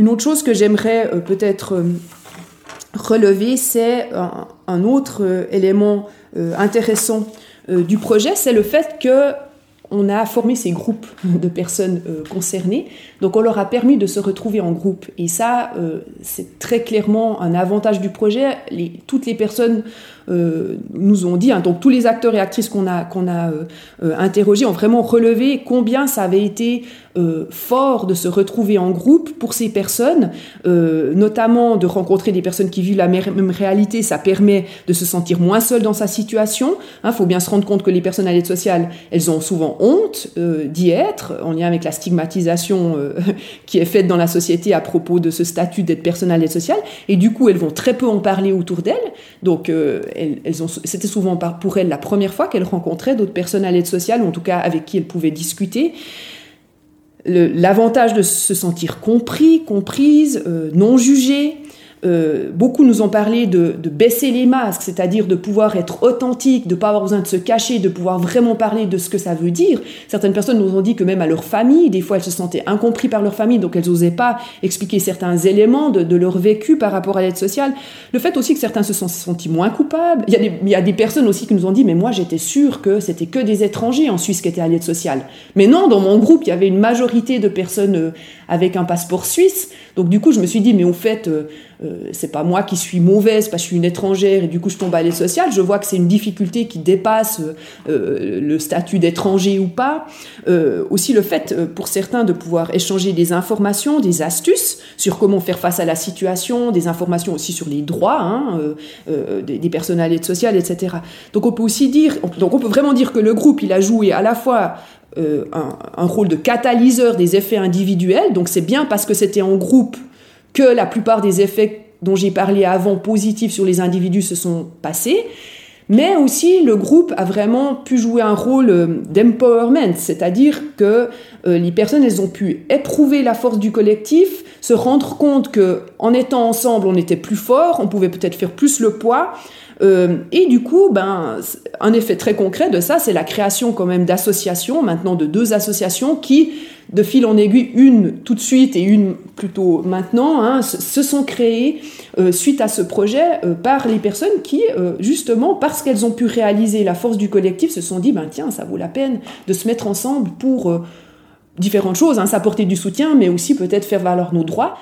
Une autre chose que j'aimerais peut-être relever, c'est un, autre élément intéressant du projet, c'est le fait que on a formé ces groupes de personnes euh, concernées. Donc on leur a permis de se retrouver en groupe. Et ça, euh, c'est très clairement un avantage du projet. toutes les personnes euh, nous ont dit, hein, donc tous les acteurs et actrices qu'on a, interrogés ont vraiment relevé combien ça avait été fort de se retrouver en groupe pour ces personnes, notamment de rencontrer des personnes qui vivent la même réalité. Ça permet de se sentir moins seul dans sa situation. Il hein, faut bien se rendre compte que les personnes à l'aide sociale, elles ont souvent honte euh, d'y être, en lien avec la stigmatisation euh, qui est faite dans la société à propos de ce statut d'être personne à l'aide sociale, et du coup elles vont très peu en parler autour d'elles. Donc euh, elles, ont, c'était souvent pour elles la première fois qu'elles rencontraient d'autres personnes à l'aide sociale, ou en tout cas avec qui elles pouvaient discuter. L'avantage de se sentir compris, comprise, non jugée, euh, beaucoup nous ont parlé de, baisser les masques, c'est-à-dire de pouvoir être authentique, de ne pas avoir besoin de se cacher, de pouvoir vraiment parler de ce que ça veut dire. Certaines personnes nous ont dit que même à leur famille, des fois elles se sentaient incompris par leur famille, donc elles n'osaient pas expliquer certains éléments de, leur vécu par rapport à l'aide sociale. Le fait aussi que certains se sont sentis moins coupables. Il y, a des, il y a des personnes aussi qui nous ont dit, mais moi j'étais sûre que c'était que des étrangers en Suisse qui étaient à l'aide sociale. Mais non, dans mon groupe, il y avait une majorité de personnes euh, avec un passeport suisse. Donc du coup, je me suis dit, mais au fait, euh, euh, c'est pas moi qui suis mauvaise parce que je suis une étrangère et du coup je tombe à l'aide sociale. Je vois que c'est une difficulté qui dépasse euh, le statut d'étranger ou pas. aussi le fait pour certains de pouvoir échanger des informations, des astuces sur comment faire face à la situation, des informations aussi sur les droits hein, des, personnes à l'aide sociale, etc. Donc on peut aussi dire, donc on peut vraiment dire que le groupe il a joué à la fois euh, un, rôle de catalyseur des effets individuels. Donc c'est bien parce que c'était en groupe que la plupart des effets dont j'ai parlé avant positifs sur les individus se sont passés. Mais aussi, le groupe a vraiment pu jouer un rôle euh, d'empowerment, c'est-à-dire que euh, les personnes, elles ont pu éprouver la force du collectif, se rendre compte que en étant ensemble, on était plus fort, on pouvait peut-être faire plus le poids, euh, et du coup, ben, un effet très concret de ça, c'est la création quand même d'associations, maintenant de deux associations qui, de fil en aiguille, une tout de suite et une plutôt maintenant, hein, se sont créées euh, suite à ce projet euh, par les personnes qui, justement, parce qu'elles ont pu réaliser la force du collectif, se sont dit, ben tiens, ça vaut la peine de se mettre ensemble pour différentes choses, hein, s'apporter du soutien, mais aussi peut-être faire valoir nos droits.